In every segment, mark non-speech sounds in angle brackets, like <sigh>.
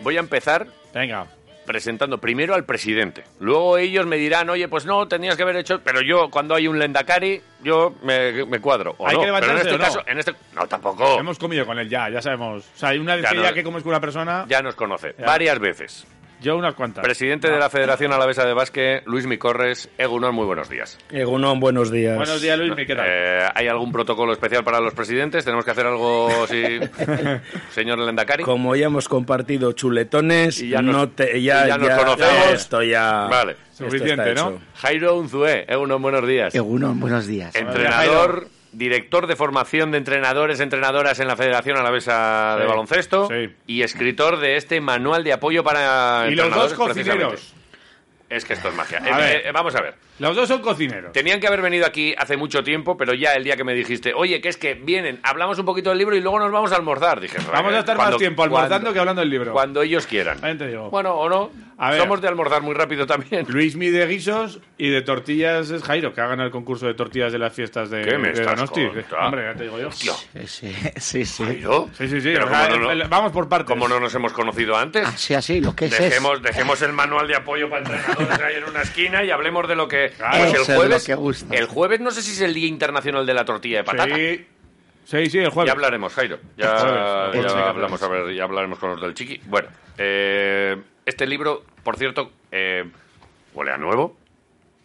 Voy a empezar Venga. presentando primero al presidente. Luego ellos me dirán, oye, pues no, tenías que haber hecho... Pero yo, cuando hay un lendakari, yo me, me cuadro. ¿o Hay no? que Pero en levantarse este o no. caso... En este... No, tampoco. Hemos comido con él ya, ya sabemos. O sea, hay una vez Ya que no- ya que comes con una persona, Ya nos conoce. Ya. Varias veces. Yo unas cuantas. Presidente de la Federación Alavesa de Básquet, Luis Micorres. Egunon, muy buenos días. Egunon, buenos días. Buenos días, Luis, ¿qué tal? Eh, ¿Hay algún protocolo especial para los presidentes? ¿Tenemos que hacer algo, sí, <laughs> señor Lendakari? Como ya hemos compartido chuletones, Y ya nos- no te, y ya, ya nos conocemos. esto ya Vale. Suficiente, ¿no? hecho. Jairo Unzué. Egunon, buenos días. Egunon, buenos días. Entrenador, director de formación de entrenadores, entrenadoras en la Federación Alavesa de Baloncesto sí. y escritor de este manual de apoyo para y los dos cocineros. Es que esto es magia. Eh, eh, vamos a ver. Los dos son cocineros. Tenían que haber venido aquí hace mucho tiempo, pero ya el día que me dijiste, oye, que es que vienen, hablamos un poquito del libro y luego nos vamos a almorzar. Dije, Vamos a estar cuando- más tiempo almorzando cuando- que hablando del libro. Cuando ellos quieran. Te digo. Bueno, o no. A ver. Somos de almorzar muy rápido también. <laughs> Luis mi de guisos y de tortillas es Jairo, que hagan el concurso de tortillas de las fiestas de, ¿Qué me de estás Donosti. contando? Hombre, ya te digo yo. Hostia. Sí, sí, sí. ¿Jairo? Sí, sí, sí. Pero o sea, ¿cómo no, el- no- el- vamos por partes. cómo no nos hemos conocido antes? Así, así, lo que es es. Dejemos, dejemos el manual de apoyo para entrenadores ahí en una esquina y hablemos de lo que... Claro. Pues el es lo jueves, que gusta. el jueves no sé si es el Día Internacional de la Tortilla de Patata. Sí, sí, sí, el jueves. Ya hablaremos, Jairo. Ya, jueves, jueves. hablamos, a ver, ya hablaremos con los del Chiqui. Bueno, eh, este libro, por cierto, eh, huele a nuevo.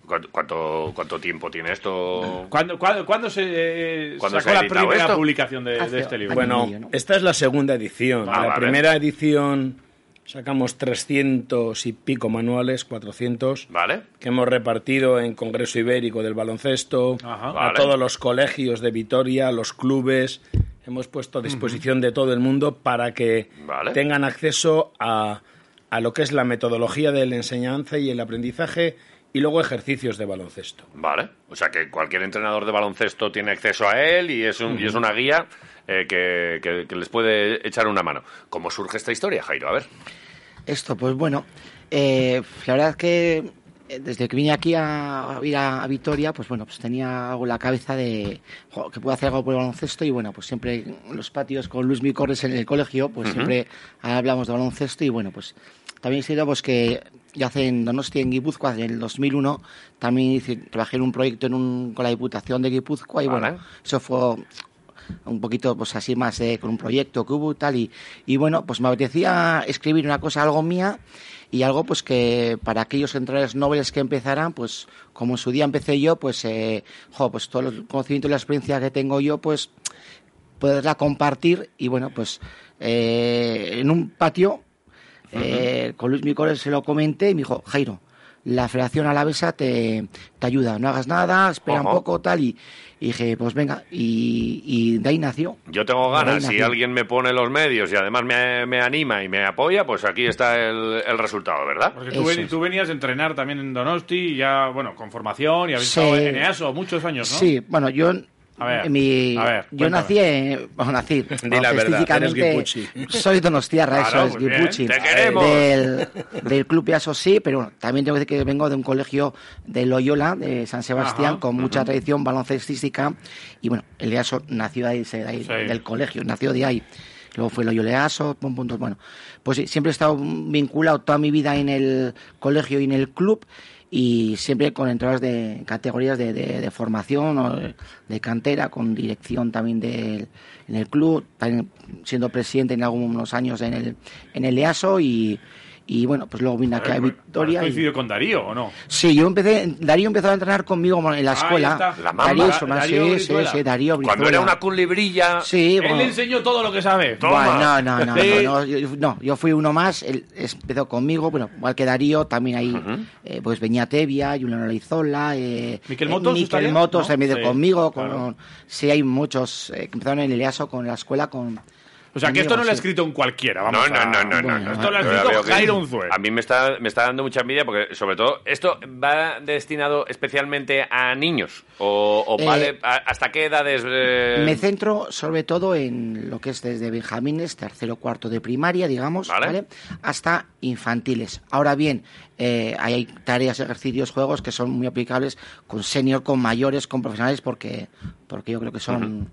¿Cuánto, cuánto, cuánto tiempo tiene esto? ¿Cuándo, cuándo, cuándo se eh, ¿Cuándo sacó se ha la primera esto? publicación de, este libro? Bueno, esta es la segunda edición. Ah, la vale. primera edición sacamos 300 y pico manuales, 400, ¿Vale? que hemos repartido en Congreso Ibérico del Baloncesto, Ajá. a Vale. todos los colegios de Vitoria, los clubes. Hemos puesto a disposición de todo el mundo para que Vale. tengan acceso a, a lo que es la metodología de la enseñanza y el aprendizaje y luego ejercicios de baloncesto. Vale. O sea que cualquier entrenador de baloncesto tiene acceso a él y es, un, y es una guía eh, que, que- que les puede echar una mano. ¿Cómo surge esta historia, Jairo? A ver. Esto, pues bueno, eh, la verdad es que eh, desde que vine aquí a, a ir a, a Vitoria, pues bueno, pues tenía algo en la cabeza de jo, que puedo hacer algo por el baloncesto y bueno, pues siempre en los patios con Luis Micorres en el colegio, pues siempre hablamos de baloncesto y bueno, pues también he sido pues que ya hace en Donosti, en Guipúzcoa, en el 2001, también hice- trabajé en un proyecto en un, con la Diputación de Guipúzcoa y Vale. bueno, eso fue un poquito pues así más eh, con un proyecto que hubo y tal y, y bueno pues me apetecía escribir una cosa algo mía y algo pues que para aquellos entrenadores nobles que empezaran pues como en su día empecé yo pues eh, jo, pues todo el conocimiento y la experiencia que tengo yo pues poderla compartir y bueno pues eh, en un patio eh, con Luis Micores se lo comenté y me dijo Jairo la Federación Alavesa te, te ayuda, no hagas nada, espera un poco, tal, y, y dije, pues venga, y, y de ahí nació. Yo tengo ganas, si alguien me pone los medios y además me, me anima y me apoya, pues aquí está el, el resultado, ¿verdad? Porque tú, ven- venías a entrenar también en Donosti, y ya, bueno, con formación, y habéis Sí. estado en EASO muchos años, ¿no? Sí, bueno, yo... A ver, mi- a ver, yo nací, en- bueno, nací, <laughs> Di la verdad, soy donostiarra, Claro, eso es, guipuchi. te queremos. Del, del club EASO sí, pero bueno, también tengo que decir que vengo de un colegio de Loyola, de San Sebastián, Ajá, con mucha tradición baloncestística, y bueno, el EASO nació de ahí, de ahí, Sí. del colegio, nació de ahí. Luego fue Loyola EASO, pum, pum, pum, bueno. Pues sí, siempre he estado vinculado toda mi vida en el colegio y en el club, y siempre con entradas de categorías de, de- formación o de, de cantera, con dirección también del, en el club, también siendo presidente en algunos años en el, en el EASO y, Y bueno, pues luego vine aquí a Victoria. ¿Has y- coincidido con Darío o no? Sí, yo empecé, Darío empezó a entrenar conmigo en la Ahí escuela. está. La mamba. Darío, Darío sí, sí, sí, Darío Cuando era una culibrilla... Sí, Él le enseñó todo lo que sabe. Toma. bueno, no, no, no, Sí. no, no, yo, no, yo fui uno más, él empezó conmigo, bueno, igual que Darío, también ahí, eh, pues Beñatevia, Juliano Leizola, eh, ¿Miquel eh, Motos Miquel estaría? Motos ¿No? también Sí, conmigo, claro. con, sí, hay muchos eh, que empezaron en el EASO con la escuela con... O sea, que esto no lo ha escrito un cualquiera. No, Vamos no, a- no, no, no. Esto lo ha escrito Jairo Unzué. A mí me está, me está dando mucha envidia porque, sobre todo, ¿esto va destinado especialmente a niños? ¿O, o Eh, vale hasta qué edades? eh, Me centro sobre todo en lo que es desde benjamines, tercero, cuarto de primaria, digamos, Vale. ¿vale? hasta infantiles. Ahora bien, eh, hay tareas, ejercicios, juegos que son muy aplicables con senior, con mayores, con profesionales, porque, porque yo creo que son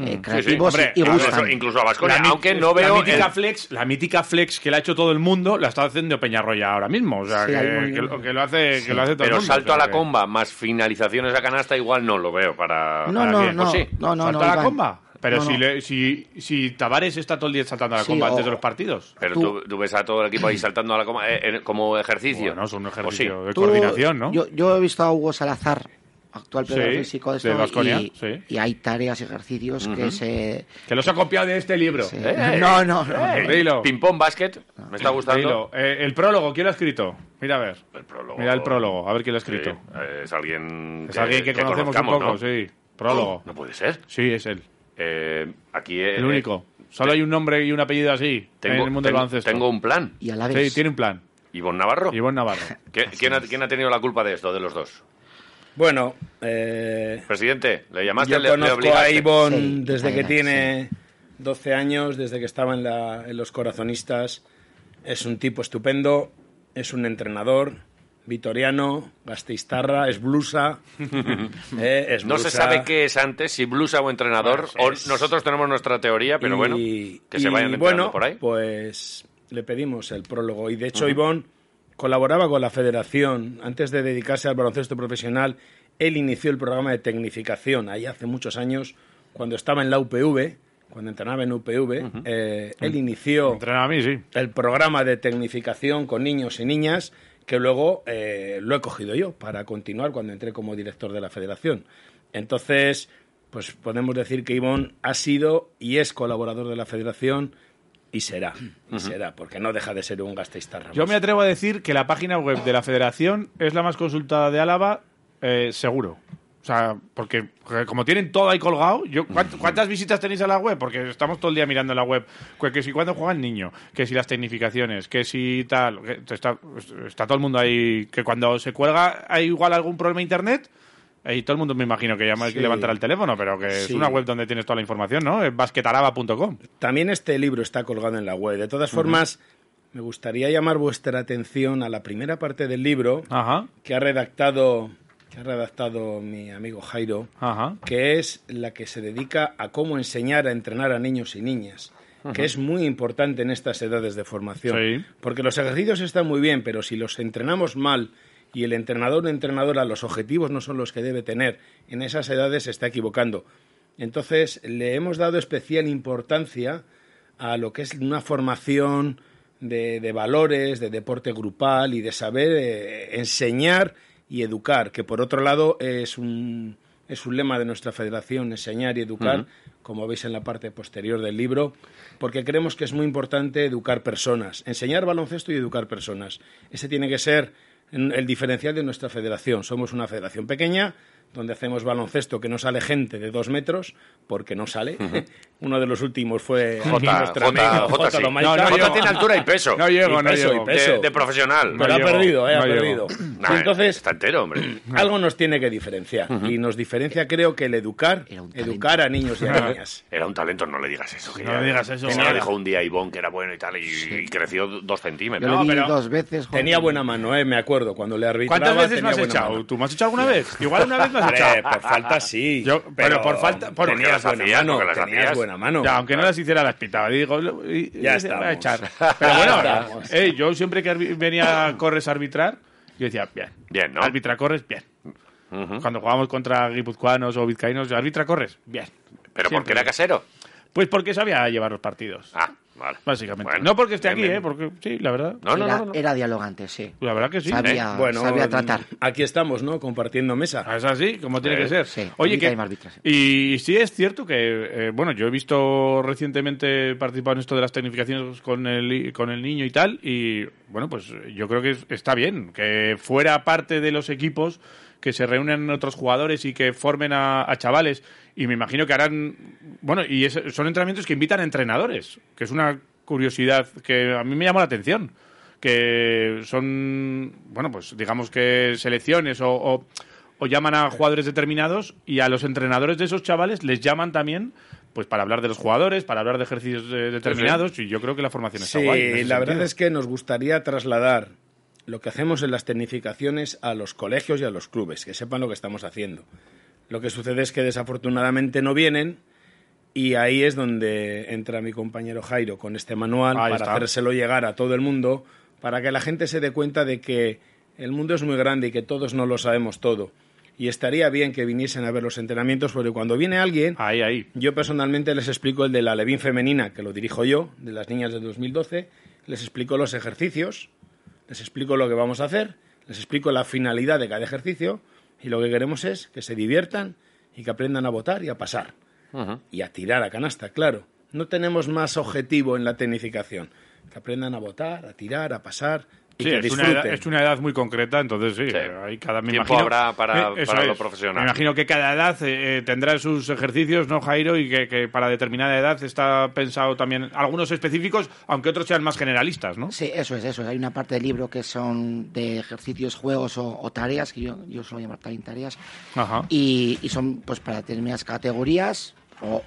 eh, Sí, sí, creativos hombre, y incluso, gustan. incluso a Baskonia, La mi- aunque no la veo... mítica el- flex, la mítica flex que la ha hecho todo el mundo, la está haciendo Peñarroya ahora mismo. O sea, Sí, que, lo, que lo hace, que lo hace todo Pero el mundo. salto o a la que- comba más finalizaciones a canasta igual no lo veo para... No, para no, bien. no, ¿O sí? no, no, ¿Salto no, a la Iván. comba? Pero No, si, no. le- si, si Tavares está todo el día saltando a la Sí, comba o- antes de los partidos. Pero Tú- ves a todo el equipo ahí <clears throat> saltando a la coma eh, eh, como ejercicio. Bueno, es un ¿O sí? ejercicio de Tú- coordinación, ¿no? Yo, yo he visto a Hugo Salazar, actual Sí, preparador físico de de esto, Baskonia, y, sí. y hay tareas y ejercicios que se... Que los ha copiado de este libro. Sí. Eh, No, no, no. Eh. Ping-pong basket, me está gustando. Dilo. Eh, el prólogo, ¿quién lo ha escrito? Mira a ver. El prólogo. Mira el prólogo, a ver quién lo ha Sí, escrito. eh, es alguien Es alguien que, conocemos un poco, ¿no? sí. Prólogo. No puede ser. Sí, es él. Eh, aquí eh, El único. Solo hay un nombre y un apellido así tengo, en el mundo del tengo- baloncesto. tengo un plan. Y a la Sí, tiene un plan. Ivonne Navarro. Ivonne Navarro. ¿Qué- ¿Quién, ha, quién ha tenido la culpa de esto, de los dos? Bueno, eh, Presidente, le llamaste, yo le, le conozco a. Ivonne Sí, desde que sí. tiene 12 años, desde que estaba en, la- en los corazonistas. Es un tipo estupendo, es un entrenador vitoriano, gasteiztarra, es blusa. <laughs> eh, es No se sabe qué es antes, si blusa o entrenador. Bueno, o nosotros tenemos nuestra teoría, pero Y- bueno, que se vayan bueno, por ahí. Pues le pedimos el prólogo. Y de hecho, Ivonne colaboraba con la federación. Antes de dedicarse al baloncesto profesional, él inició el programa de tecnificación ahí hace muchos años, cuando estaba en la UPV, cuando entrenaba en UPV. eh, él inició Entrena a mí, sí. el programa de tecnificación con niños y niñas que luego eh, lo he cogido yo para continuar cuando entré como director de la federación. Entonces, pues podemos decir que Ivón ha sido y es colaborador de la federación y será, y <clears throat> será, porque no deja de ser un gasteiztarra. Yo me atrevo a decir que la página web de la federación es la más consultada de Álava, eh, seguro. O sea, porque como tienen todo ahí colgado, yo ¿cuánt- ¿cuántas visitas tenéis a la web? Porque estamos todo el día mirando la web. Que, que si cuando juega el niño, que si las tecnificaciones, que si tal. que está, está todo el mundo ahí. Que cuando se cuelga hay igual algún problema de internet. Y todo el mundo me imagino que llama Sí. que levantará el teléfono, pero que es una web donde tienes toda la información, ¿no? Es basquetaraba.com. También este libro está colgado en la web. De todas formas, me gustaría llamar vuestra atención a la primera parte del libro Ajá, que ha redactado, que ha redactado mi amigo Jairo. ajá. que es la que se dedica a cómo enseñar a entrenar a niños y niñas, que es muy importante en estas edades de formación. Sí. Porque los ejercicios están muy bien, pero si los entrenamos mal y el entrenador o entrenadora los objetivos no son los que debe tener, en esas edades se está equivocando. Entonces, le hemos dado especial importancia a lo que es una formación de, de valores, de deporte grupal y de saber eh, enseñar y educar, que por otro lado es un, es un lema de nuestra federación, enseñar y educar, como veis en la parte posterior del libro, porque creemos que es muy importante educar personas, enseñar baloncesto y educar personas. Ese tiene que ser el diferencial de nuestra federación. Somos una federación pequeña, donde hacemos baloncesto que no sale gente de dos metros, porque no sale. <laughs> Uno de los últimos fue Jota, Jota, amigo Jota, Jota sí. No, no, Jota tiene altura y peso. No llego, Y no peso, llego. y peso. De, de profesional. Pero ha perdido, eh, ha perdido. Nah, entonces, Está entero, hombre. algo nos tiene que diferenciar. Y nos diferencia, creo, que el educar, educar a niños y a niñas. Era un talento, no le digas eso. que No ya- le digas eso. Lo dijo un día a Ivonne que era bueno y tal, y, y creció dos centímetros. Yo No, pero- dos veces. joder. Tenía buena mano, eh, me acuerdo, cuando le arbitraba. ¿Cuántas veces me has echado? ¿Tú me has echado alguna vez? Igual una vez Hombre, por falta sí. Yo- pero por falta- por- tenías porque las buena mano, porque las tenías hacías. buena mano. Ya, aunque no las hiciera las pitaba. Digo, y- Ya echar. Pero bueno, <laughs> estamos. eh, yo siempre que venía a Corres a arbitrar, yo decía, bien. Bien, ¿no? Arbitra Corres, bien. Cuando jugábamos contra guipuzcoanos o vizcaínos, arbitra Corres, bien. Pero Siempre. porque era casero. Pues porque sabía llevar los partidos. Ah, Vale. Básicamente. Bueno, no porque esté bien, aquí, bien. ¿eh? Porque sí, la verdad. No, no, era, no, no. era dialogante, sí. La verdad que sí. sabía, Bueno, sabía tratar. aquí estamos, ¿no? Compartiendo mesa. Es así, como tiene que ser. Sí, Oye, que, hay más arbitros. y sí es cierto que, eh, bueno, yo he visto recientemente participado en esto de las tecnificaciones con el, con el niño y tal, y bueno, pues yo creo que es- está bien que fuera parte de los equipos que se reúnen otros jugadores y que formen a, a chavales, y me imagino que harán, bueno, y es- son entrenamientos que invitan a entrenadores, que es una curiosidad que a mí me llamó la atención que son, bueno, pues digamos que selecciones o, o- o llaman a jugadores determinados y a los entrenadores de esos chavales les llaman también pues para hablar de los jugadores, para hablar de ejercicios eh, determinados y yo creo que la formación está Sí, guay. ese la verdad es que nos gustaría trasladar lo que hacemos en las tecnificaciones a los colegios y a los clubes, que sepan lo que estamos haciendo. Lo que sucede es que desafortunadamente no vienen y ahí es donde entra mi compañero Jairo con este manual Ahí para está. hacérselo llegar a todo el mundo, para que la gente se dé cuenta de que el mundo es muy grande y que todos no lo sabemos todo. Y estaría bien que viniesen a ver los entrenamientos, porque cuando viene alguien, Ahí, ahí. yo personalmente les explico el de la Levin femenina, que lo dirijo yo, de las niñas de 2012. Les explico los ejercicios, les explico lo que vamos a hacer, les explico la finalidad de cada ejercicio y lo que queremos es que se diviertan y que aprendan a votar y a pasar. Y a tirar a canasta, claro. No tenemos más objetivo en la tecnificación. Que aprendan a votar, a tirar, a pasar y Sí, que es una, edad, es una edad muy concreta, entonces sí, Sí. hay cada me Tiempo imagino- habrá para- Eh, lo es. profesional. Me imagino que cada edad eh, eh, tendrá sus ejercicios, ¿no, Jairo? Y que, que para determinada edad está pensado también algunos específicos, aunque otros sean más generalistas, ¿no? Sí, eso es, eso es. Hay una parte del libro que son de ejercicios, juegos o, o tareas, que yo, yo suelo llamar también tareas, Ajá. y, y son pues para determinadas categorías, o,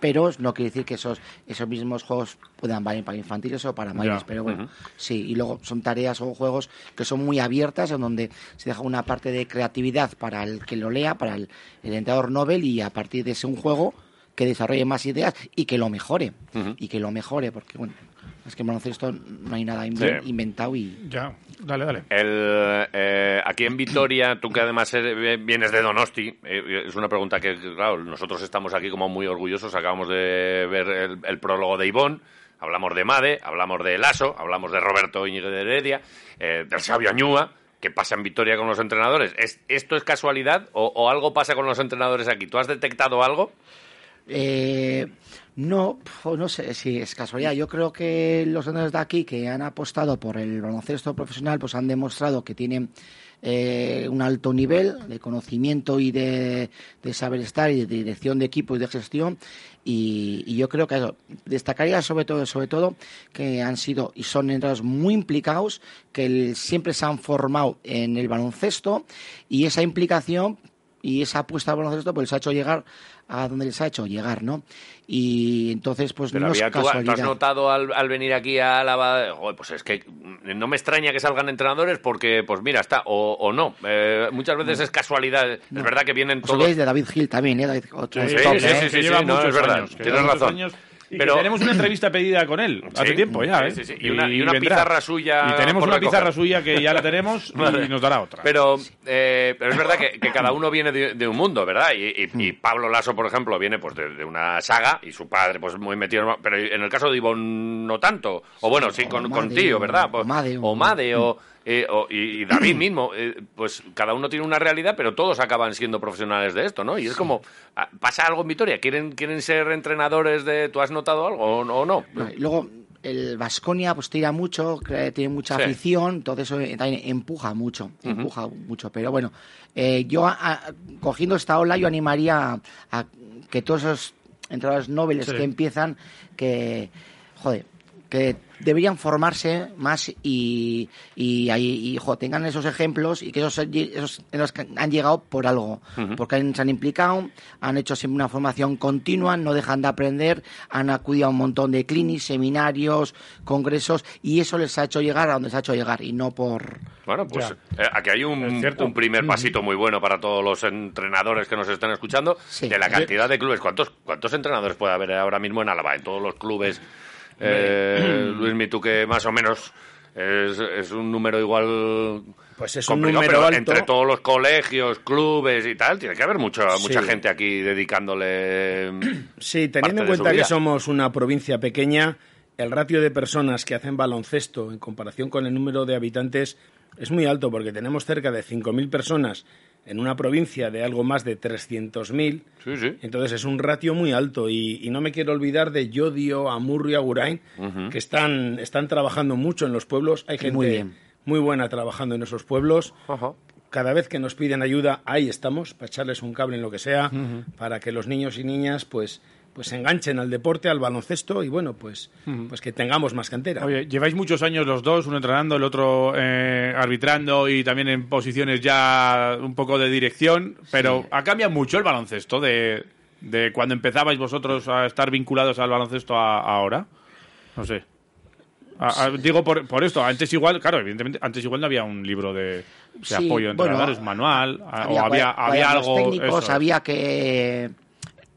pero no quiere decir que esos, esos mismos juegos puedan valer para infantiles o para mayores, pero bueno, sí, y luego son tareas o juegos que son muy abiertas, en donde se deja una parte de creatividad para el que lo lea, para el, el entrenador Nobel, y a partir de ese un juego que desarrolle más ideas y que lo mejore, y que lo mejore, porque bueno, es que en baloncesto no hay nada Sí. inventado y... Ya, dale, dale. El, eh, aquí en Vitoria, tú que además eres- vienes de Donosti, eh, es una pregunta que, claro, nosotros estamos aquí como muy orgullosos, acabamos de ver el, el prólogo de Ivón, hablamos de Made, hablamos de Lasso, hablamos de Roberto Íñiguez de Heredia, eh, del Sabio Añúa, ¿qué pasa en Vitoria con los entrenadores? ¿Es, ¿Esto es casualidad o, o algo pasa con los entrenadores aquí? ¿Tú has detectado algo? Eh, no, no sé si es casualidad. Yo creo que los entrenadores de aquí que han apostado por el baloncesto profesional, pues han demostrado que tienen eh, un alto nivel de conocimiento y de, de saber estar y de dirección de equipo y de gestión. Y, y yo creo que eso, destacaría sobre todo, sobre todo que han sido y son entrenadores muy implicados, que siempre se han formado en el baloncesto y esa implicación y esa apuesta al baloncesto pues les ha hecho llegar a donde les ha hecho llegar, ¿no? Y entonces pues Pero no es había, tú, tú casualidad. has notado al, al venir aquí a Álava, pues es que no me extraña que salgan entrenadores porque, pues mira, está, o, o no. Eh, muchas veces es casualidad. Es verdad que vienen Os todos. de David Gil también, ¿eh? David- otro Sí, top, sí, ¿eh? sí, que sí, lleva no, es verdad, años, tienes razón. años Pero- tenemos una entrevista pedida con él hace Sí, tiempo ya, ¿eh? sí, sí, sí. Y una- y una vendrá. pizarra suya Y tenemos una recoger. pizarra suya que ya la tenemos <laughs> Vale. y nos dará otra. Pero, eh, pero es verdad que, que cada uno viene de, de un mundo, ¿verdad? Y, y- Hmm. y Pablo Lasso, por ejemplo, viene pues de, de una saga y su padre pues muy metido. en- Pero en el caso de Ivonne no tanto. O bueno, sí, con, con tío, ¿verdad? o Pues- Made, o o- Made, o, eh, o- y, y David mismo. eh, pues cada uno tiene una realidad, pero todos acaban siendo profesionales de esto, ¿no? Y es como, ah, ¿pasa algo en Vitoria? ¿Quieren, ¿Quieren ser entrenadores de... ¿Tú has notado algo o, o no? No, Luego, el Vasconia pues tira mucho, tiene mucha Sí. afición, entonces eso eh, también empuja mucho, empuja mucho. Pero bueno, eh, yo a- a- cogiendo esta ola, yo animaría a, a que todos esos entrenadores nobles Sí. que empiezan, que, joder, que deberían formarse más y, y, ahí, y, jo, tengan esos ejemplos y que esos, esos en los que han llegado por algo, porque han- se han implicado, han hecho siempre una formación continua, no dejan de aprender, han acudido a un montón de clinics, seminarios, congresos y eso les ha hecho llegar a donde se ha hecho llegar y no por... Bueno, pues Ya. eh, aquí hay un, cierto. un primer pasito muy bueno para todos los entrenadores que nos están escuchando Sí. de la cantidad de clubes. ¿Cuántos, ¿Cuántos entrenadores puede haber ahora mismo en Álava? En todos los clubes. Eh, <clears throat> Luis, tú que más o menos es, es un número igual Pues es un número pero alto. entre todos los colegios, clubes y tal, tiene que haber mucha, mucha gente aquí dedicándole... <clears throat> Sí, teniendo en cuenta que somos una provincia pequeña, el ratio de personas que hacen baloncesto en comparación con el número de habitantes es muy alto porque tenemos cerca de 5.000 personas en una provincia de algo más de 300.000. Sí, sí. Entonces es un ratio muy alto y, y no me quiero olvidar de Yodio, Amurrio, Agurain, que están, están trabajando mucho en los pueblos. Hay gente Muy bien. muy buena trabajando en esos pueblos. Ajá. Cada vez que nos piden ayuda, ahí estamos, para echarles un cable en lo que sea, para que los niños y niñas pues, pues se enganchen al deporte, al baloncesto y bueno, pues, pues que tengamos más cantera. Oye, lleváis muchos años los dos, uno entrenando, el otro eh, arbitrando y también en posiciones ya un poco de dirección, pero ha cambiado mucho el baloncesto de, de cuando empezabais vosotros a estar vinculados al baloncesto a, a ahora. No sé. A- a- digo por, por esto, antes igual, claro, evidentemente, antes igual no había un libro de, de Sí, apoyo a bueno, entrenadores, un manual, a- o había, había algo. técnicos, eso. había que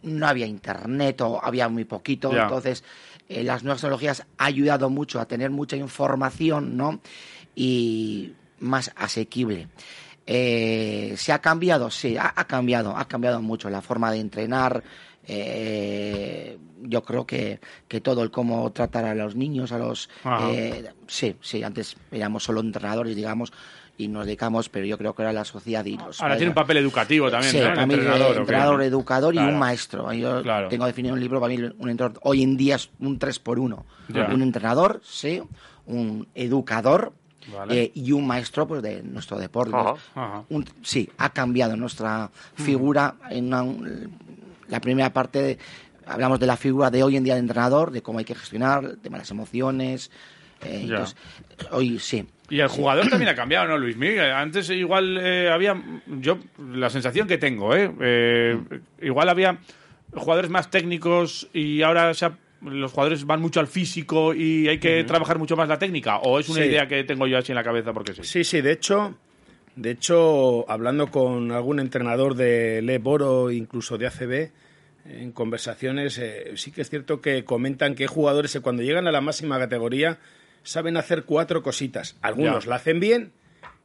no había internet o había muy poquito, entonces eh, las nuevas tecnologías ha ayudado mucho a tener mucha información, ¿no? Y más asequible. Eh, ¿Se ha cambiado? Sí, ha, ha cambiado, ha cambiado mucho la forma de entrenar. eh, yo creo que, que todo el cómo tratar a los niños, a los... Eh, sí, sí, antes éramos solo entrenadores, digamos, y nos dedicamos, pero yo creo que ahora la sociedad y los Ahora tiene un papel educativo también, Sí, ¿no? El para mí, entrenador, entrenador, educador y Claro. un maestro. Yo Claro. tengo definido un libro, para mí un entrenador hoy en día es un 3 por 1 Ya. Un entrenador, sí, un educador Vale. eh, y un maestro pues de nuestro deporte. Ajá. Ajá. Un- sí, ha cambiado nuestra figura en una- un- la primera parte. de- hablamos de la figura de hoy en día de entrenador, de cómo hay que gestionar, el tema de las emociones. eh, entonces, hoy sí. Y el jugador también ha cambiado, ¿no, Luis Miguel? Antes igual eh, había, yo la sensación que tengo, ¿eh? Eh, igual había jugadores más técnicos y ahora se ha- los jugadores van mucho al físico y hay que trabajar mucho más la técnica. ¿O es una Sí. idea que tengo yo así en la cabeza porque sí? Sí, sí, de hecho, de hecho, hablando con algún entrenador de Le Boro, incluso de ACB, en conversaciones, eh, sí que es cierto que comentan que jugadores cuando llegan a la máxima categoría saben hacer cuatro cositas. Algunos Ya. la hacen bien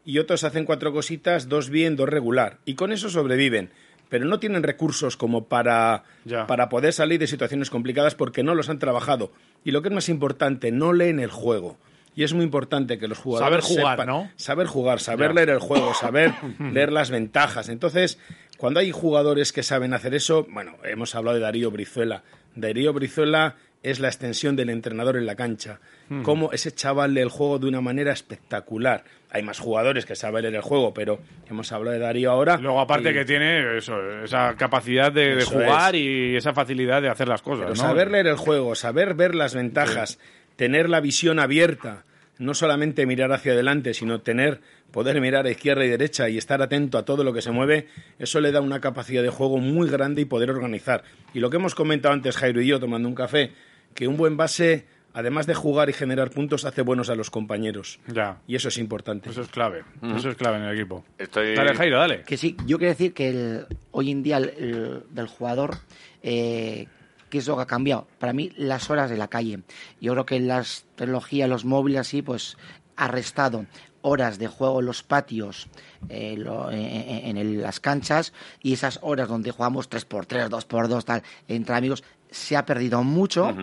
y otros hacen cuatro cositas, dos bien, dos regular. Y con eso sobreviven. Pero no tienen recursos como para, Ya. para poder salir de situaciones complicadas porque no los han trabajado. Y lo que es más importante, no leen el juego. Y es muy importante que los jugadores Saber jugar, sepan- ¿no? saber jugar, saber Ya. leer el juego, saber <coughs> leer las ventajas. Entonces, cuando hay jugadores que saben hacer eso, bueno, hemos hablado de Darío Brizuela. Darío Brizuela es la extensión del entrenador en la cancha. Cómo ese chaval lee el juego de una manera espectacular. Hay más jugadores que saben leer el juego, pero hemos hablado de Darío ahora. Luego, aparte y- que tiene eso, esa capacidad de, jugar es. y esa facilidad de hacer las cosas, Pero ¿no? saber leer el juego, saber ver las ventajas, tener la visión abierta, no solamente mirar hacia adelante, sino tener poder mirar a izquierda y derecha y estar atento a todo lo que se mueve, eso le da una capacidad de juego muy grande y poder organizar. Y lo que hemos comentado antes Jairo y yo tomando un café, que un buen base, además de jugar y generar puntos, hace buenos a los compañeros. Ya. Y eso es importante. Eso es clave. Eso es clave en el equipo. Estoy- Dale, Jairo, dale. Que sí, yo quiero decir que el- hoy en día el, el- del jugador, eh, ¿qué es lo que ha cambiado? Para mí, las horas de la calle. Yo creo que las tecnologías, los móviles así, pues ha restado horas de juego en los patios, eh, lo- en, en- en el- las canchas, y esas horas donde jugamos 3x3, 2x2, tal, entre amigos, se ha perdido mucho.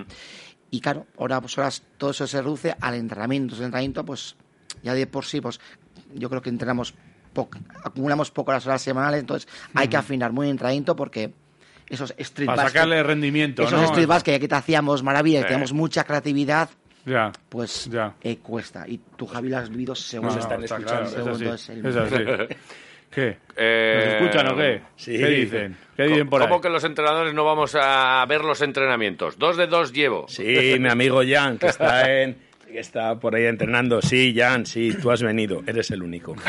Y claro, ahora pues ahora todo eso se reduce al entrenamiento. El entrenamiento, pues ya de por sí, pues yo creo que entrenamos poco, acumulamos pocas horas semanales, entonces hay que afinar muy el entrenamiento porque esos street Para basket, sacarle rendimiento, esos ¿no? street basket que te hacíamos maravilla, que Sí. teníamos mucha creatividad, Ya. pues Ya. eh, cuesta. Y tú, Javi, lo has vivido según Nos están está escuchando. claro, Segundo es así. Es así. ¿Qué? Eh, ¿Nos escuchan o qué? sí. ¿Qué dicen? ¿Qué dicen por ¿Cómo ahí? que los entrenadores no vamos a ver los entrenamientos? Dos de dos llevo. Sí, mi amigo Jan, que está <laughs> en que está por ahí entrenando. Sí, Jan, sí, tú has venido, eres el único. <laughs>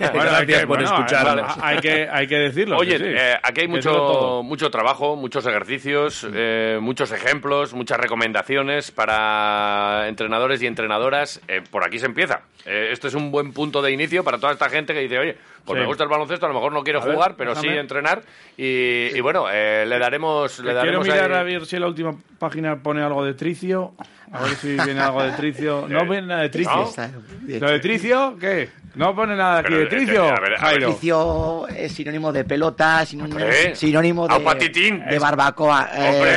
Bueno, Gracias que- por bueno, escucharnos. Hay que, hay que decirlo. Oye, que sí. eh, aquí hay mucho, mucho trabajo, muchos ejercicios, eh, muchos ejemplos, muchas recomendaciones para entrenadores y entrenadoras. Eh, por aquí se empieza. Eh, esto es un buen punto de inicio para toda esta gente que dice, oye, pues Sí. me gusta el baloncesto, a lo mejor no quiero A ver, jugar, pero sí déjame. entrenar. Y, y bueno, eh, le daremos... Le Quiero daremos mirar ahí- a ver si en la última página pone algo de tricio. A ver si viene algo de tricio. No <laughs> viene nada de tricio. ¿No? ¿Lo de tricio? ¿Qué? No pone nada aquí Pero, de tricio. Tricio es sinónimo de pelota, sinónimo, sinónimo de, barbacoa. Hombre.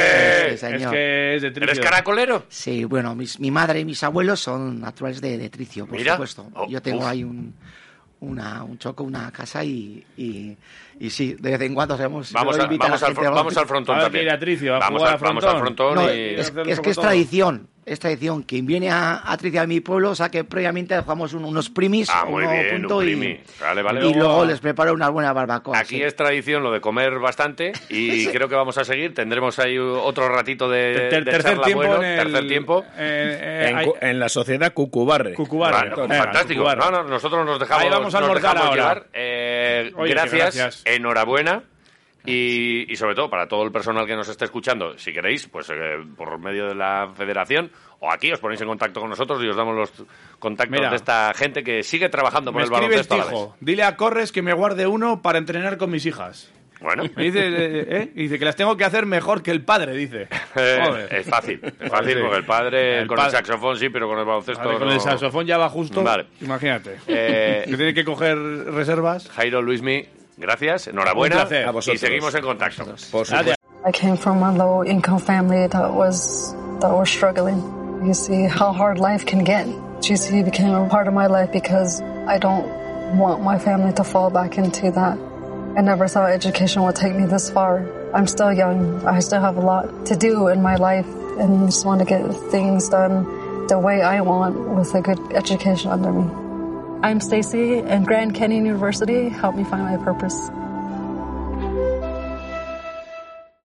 Eh, sí, Es que es de tricio. ¿Eres caracolero? Sí, bueno, mis- mi madre y mis abuelos son naturales de, de Tricio, por Mira. supuesto. Oh, Yo tengo uf. ahí un, una, un choco, una casa y, y, y sí, de vez en cuando hacemos... Vamos, a- invitar a vamos, al, vamos al frontón A ver, también. Tricio, a vamos, jugar a- a vamos al frontón. No, y... es, que es tradición, es tradición. Quien viene a, a mi pueblo, o sea que previamente jugamos un- unos primis, Ah, muy uno bien, punto un y- primi. Vale, vale. y luego les preparo una buena barbacoa. Aquí sí. es tradición lo de comer bastante y <laughs> creo que vamos a seguir. Tendremos ahí otro ratito de, Ter- de tercer charla tiempo bueno, en el... tercer tiempo. eh, eh, En, la sociedad Cucubarre. Cucubarre. Bueno, fantástico. Cucubarre. No, no, nosotros nos dejamos, Ahí vamos a nos almorzar dejamos ahora. llevar. Eh, Oye, que gracias, gracias. enhorabuena. Y, y sobre todo para todo el personal que nos esté escuchando, si queréis, pues eh, por medio de la federación o aquí os ponéis en contacto con nosotros y os damos los contactos Mira. de esta gente que sigue trabajando por el baloncesto. hijo. Dile a Corres que me guarde uno para entrenar con mis hijas. Bueno, Me dice, eh, eh, dice que las tengo que hacer mejor que el padre, dice. <laughs> eh, Joder. es fácil, es fácil porque el padre El con padre- el saxofón sí, pero con el baloncesto Vale, con no. el saxofón ya va justo. Vale. Imagínate. Eh, <laughs> que tiene que coger reservas. Jairo Luismi, gracias, enhorabuena y seguimos en contacto. Por Gracias. supuesto. I came from a low income family that was that was struggling. You see how hard life can get. GC became a part of my life because I don't want my family to fall back into that. I never thought education would take me this far. I'm still young. I still have a lot to do in my life and just want to get things done the way I want with a good education under me. I'm Stacy and Grand Canyon University helped me find my purpose.